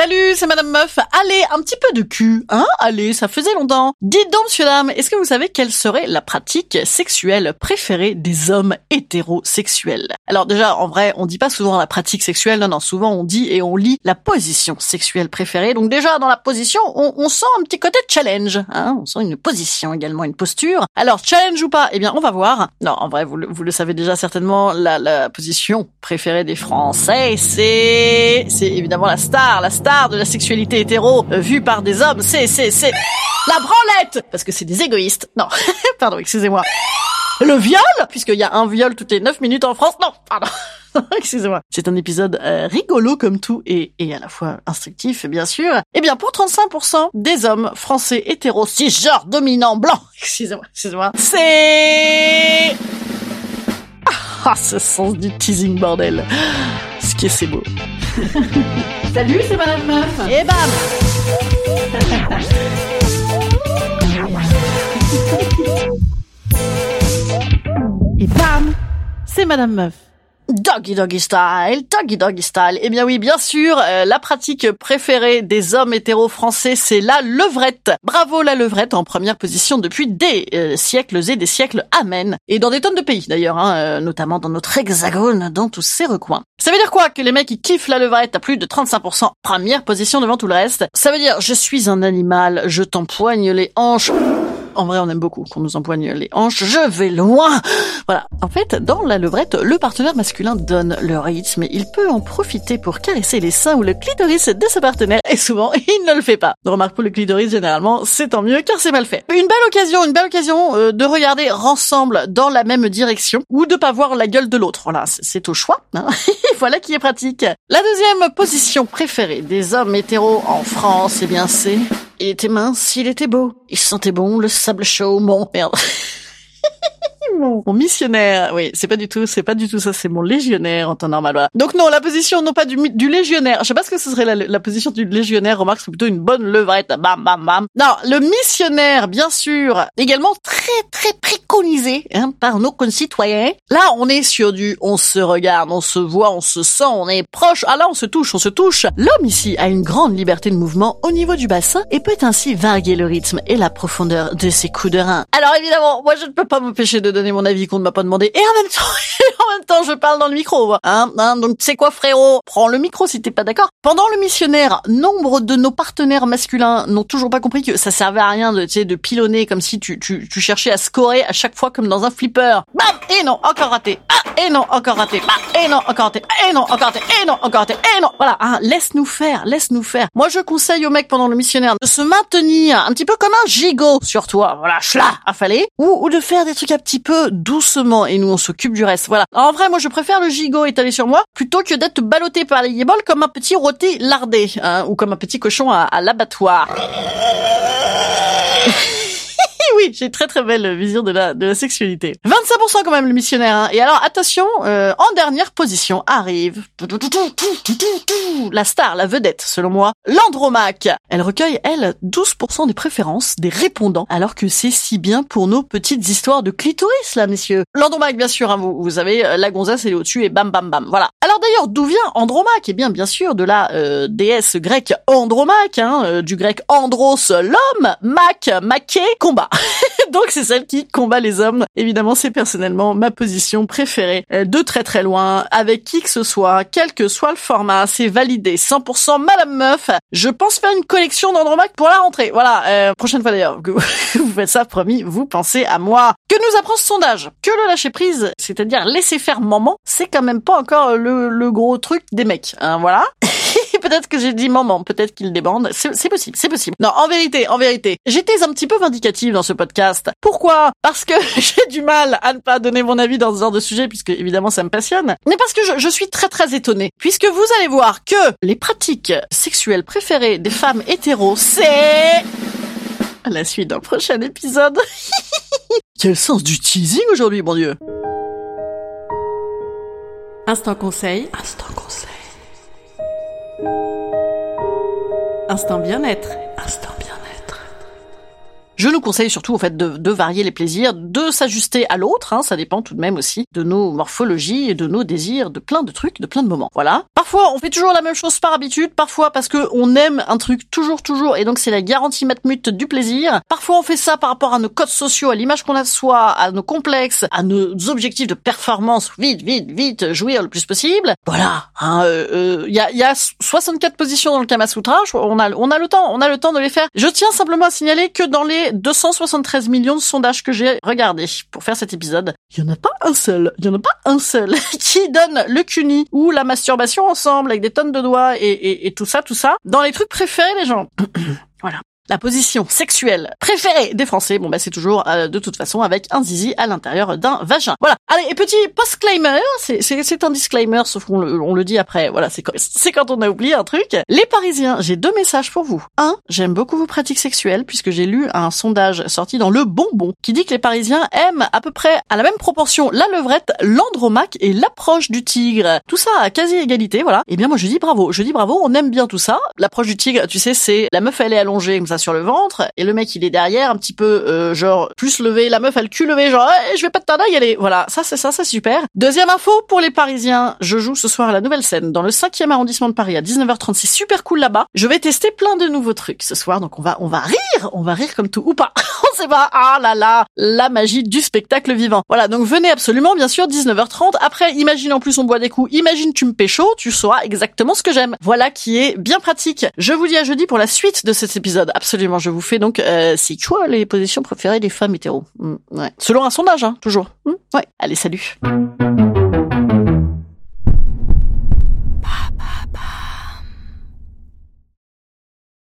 Salut, c'est Madame Meuf. Allez, un petit peu de cul, hein? Allez, ça faisait longtemps. Dites donc, monsieur dame, est-ce que vous savez quelle serait la pratique sexuelle préférée des hommes hétérosexuels? Alors déjà, en vrai, on dit pas souvent la pratique sexuelle, non, non, souvent on dit et on lit la position sexuelle préférée. Donc déjà, dans la position, on, on sent un petit côté challenge, hein? On sent une position également, une posture. Alors, challenge ou pas? Eh bien, on va voir. Non, en vrai, vous le, vous le savez déjà certainement, la, la position préférée des Français, c'est... C'est évidemment la star, la star de la sexualité hétéro euh, vue par des hommes, c'est, c'est, c'est la branlette Parce que c'est des égoïstes. Non, pardon, excusez-moi. Le viol Puisqu'il y a un viol toutes les 9 minutes en France. Non, pardon. Excusez-moi. C'est un épisode euh, rigolo comme tout et, et à la fois instructif, bien sûr. Eh bien, pour 35% des hommes français hétéros cisgenres dominants blancs, excusez-moi, excusez-moi, c'est... Ah, ce sens du teasing bordel. C'est beau. Salut, c'est Madame Meuf. Et bam Et bam C'est Madame Meuf. Doggy Doggy Style, Doggy Doggy Style. Eh bien oui, bien sûr, euh, la pratique préférée des hommes hétéros français, c'est la levrette. Bravo la levrette en première position depuis des euh, siècles et des siècles. Amen. Et dans des tonnes de pays d'ailleurs, hein, euh, notamment dans notre hexagone, dans tous ces recoins. Ça veut dire quoi Que les mecs qui kiffent la levrette à plus de 35%, première position devant tout le reste. Ça veut dire je suis un animal, je t'empoigne les hanches. En vrai, on aime beaucoup qu'on nous empoigne les hanches. Je vais loin. Voilà. En fait, dans la levrette, le partenaire masculin donne le rythme. Il peut en profiter pour caresser les seins ou le clitoris de sa partenaire. Et souvent, il ne le fait pas. Remarque pour le clitoris, généralement, c'est tant mieux car c'est mal fait. Une belle occasion, une belle occasion euh, de regarder ensemble dans la même direction ou de pas voir la gueule de l'autre. Voilà, c'est- au choix. hein. voilà qui est pratique. La deuxième position préférée des hommes hétéros en France, eh bien, c'est il était mince, il était beau. Il sentait bon le sable chaud, mon merde. Mon, missionnaire, oui, c'est pas du tout, c'est pas du tout ça, c'est mon légionnaire en temps normal. Voilà. Donc non, la position non pas du, du légionnaire. Je sais pas ce que ce serait la, la position du légionnaire. Remarque, c'est plutôt une bonne levrette. Bam, bam, bam. Non, le missionnaire, bien sûr, également très, très préconisé hein, par nos concitoyens. Là, on est sur du, on se regarde, on se voit, on se sent, on est proche. Ah là, on se touche, on se touche. L'homme ici a une grande liberté de mouvement au niveau du bassin et peut ainsi varier le rythme et la profondeur de ses coups de rein. Alors évidemment, moi je ne peux pas m'empêcher de donner mon avis qu'on ne m'a pas demandé. Et en même temps, en même temps, je parle dans le micro. Hein, hein, donc c'est quoi frérot? Prends le micro si t'es pas d'accord. Pendant le missionnaire, nombre de nos partenaires masculins n'ont toujours pas compris que ça servait à rien de, de pilonner comme si tu, tu, tu cherchais à scorer à chaque fois comme dans un flipper. Bam Et non, encore raté. Ah, et non, encore raté. Bah, et non, encore raté. Et non, encore raté. Et non, encore raté. Et non. Voilà, hein, laisse-nous faire, laisse-nous faire. Moi, je conseille aux mecs pendant le missionnaire de se maintenir un petit peu comme un gigot sur toi. Voilà, chla, affalé. Ou, ou de faire des trucs un petit peu doucement et nous, on s'occupe du reste. Voilà. En vrai, moi, je préfère le gigot étalé sur moi plutôt que d'être ballotté par les yébols comme un petit rôti lardé, hein, ou comme un petit cochon à, à l'abattoir. oui, j'ai très très belle vision de la de la sexualité. 25% quand même le missionnaire. Hein. Et alors attention, euh, en dernière position arrive la star, la vedette selon moi, l'Andromaque. Elle recueille elle 12% des préférences des répondants, alors que c'est si bien pour nos petites histoires de clitoris là, messieurs. L'Andromaque bien sûr, hein, vous, vous euh, la gonzesse elle est au-dessus et bam bam bam. Voilà. Alors d'ailleurs, d'où vient Andromaque? Eh bien bien sûr de la euh, déesse grecque Andromaque, hein, euh, du grec andros l'homme, mac, maqué, combat. Donc c'est celle qui combat les hommes. Évidemment, c'est personnellement ma position préférée euh, de très très loin, avec qui que ce soit, quel que soit le format, c'est validé 100% Madame Meuf. Je pense faire une collection d'Andromaque pour la rentrée. Voilà, euh, prochaine fois d'ailleurs vous faites ça, promis, vous pensez à moi. Que nous apprend ce sondage Que le lâcher prise, c'est-à-dire laisser faire maman, c'est quand même pas encore le, le gros truc des mecs. Hein, voilà. peut-être que j'ai dit maman, peut-être qu'il débande. C'est possible, c'est possible. Non, en vérité, en vérité, j'étais un petit peu vindicative dans ce podcast. Pourquoi? Parce que j'ai du mal à ne pas donner mon avis dans ce genre de sujet, puisque évidemment ça me passionne. Mais parce que je, je suis très très étonnée, puisque vous allez voir que les pratiques sexuelles préférées des femmes hétéros, c'est... À la suite d'un prochain épisode. Quel sens du teasing aujourd'hui, bon Dieu Instant conseil. Instant conseil. Instant bien-être. Je nous conseille surtout en fait de, de varier les plaisirs, de s'ajuster à l'autre. Hein, ça dépend tout de même aussi de nos morphologies et de nos désirs, de plein de trucs, de plein de moments. Voilà. Parfois, on fait toujours la même chose par habitude. Parfois, parce que on aime un truc toujours, toujours, et donc c'est la garantie matmute du plaisir. Parfois, on fait ça par rapport à nos codes sociaux, à l'image qu'on a de soi, à nos complexes, à nos objectifs de performance. Vite, vite, vite, jouir le plus possible. Voilà. Il hein, euh, euh, y, a, y a 64 positions dans le Kama Sutra. On a, on a le temps, on a le temps de les faire. Je tiens simplement à signaler que dans les 273 millions de sondages que j'ai regardés pour faire cet épisode, il y en a pas un seul, il y en a pas un seul qui donne le cuni ou la masturbation ensemble avec des tonnes de doigts et, et tout ça, tout ça dans les trucs préférés des gens. voilà la position sexuelle préférée des Français, bon bah c'est toujours euh, de toute façon avec un zizi à l'intérieur d'un vagin. Voilà. Allez, et petit post-claimer, c'est un disclaimer, sauf qu'on le, on le dit après. Voilà, c'est quand, on a oublié un truc. Les Parisiens, j'ai deux messages pour vous. Un, j'aime beaucoup vos pratiques sexuelles puisque j'ai lu un sondage sorti dans Le Bonbon qui dit que les Parisiens aiment à peu près à la même proportion la levrette, l'andromaque et l'approche du tigre. Tout ça à quasi égalité, voilà. Et eh bien moi je dis bravo, je dis bravo, on aime bien tout ça. L'approche du tigre, tu sais, c'est la meuf elle est allongée comme ça sur le ventre et le mec il est derrière un petit peu euh, genre plus levé, la meuf a le cul levé genre je vais pas te tarder y aller. Voilà, ça c'est ça, c'est super. Deuxième info pour les Parisiens, je joue ce soir à la nouvelle scène dans le 5e arrondissement de Paris à 19h30, c'est super cool là-bas. Je vais tester plein de nouveaux trucs ce soir donc on va on va rire, on va rire comme tout ou pas. sait pas. Ah là là, la magie du spectacle vivant. Voilà, donc venez absolument bien sûr 19h30. Après imagine en plus on boit des coups, imagine tu me pécho, tu sauras exactement ce que j'aime. Voilà qui est bien pratique. Je vous dis à jeudi pour la suite de cet épisode. Absolument, je vous fais donc euh, c'est quoi les positions préférées des femmes hétéros? Hmm, ouais. Selon un sondage, hein, toujours. Hmm, ouais. Allez, salut.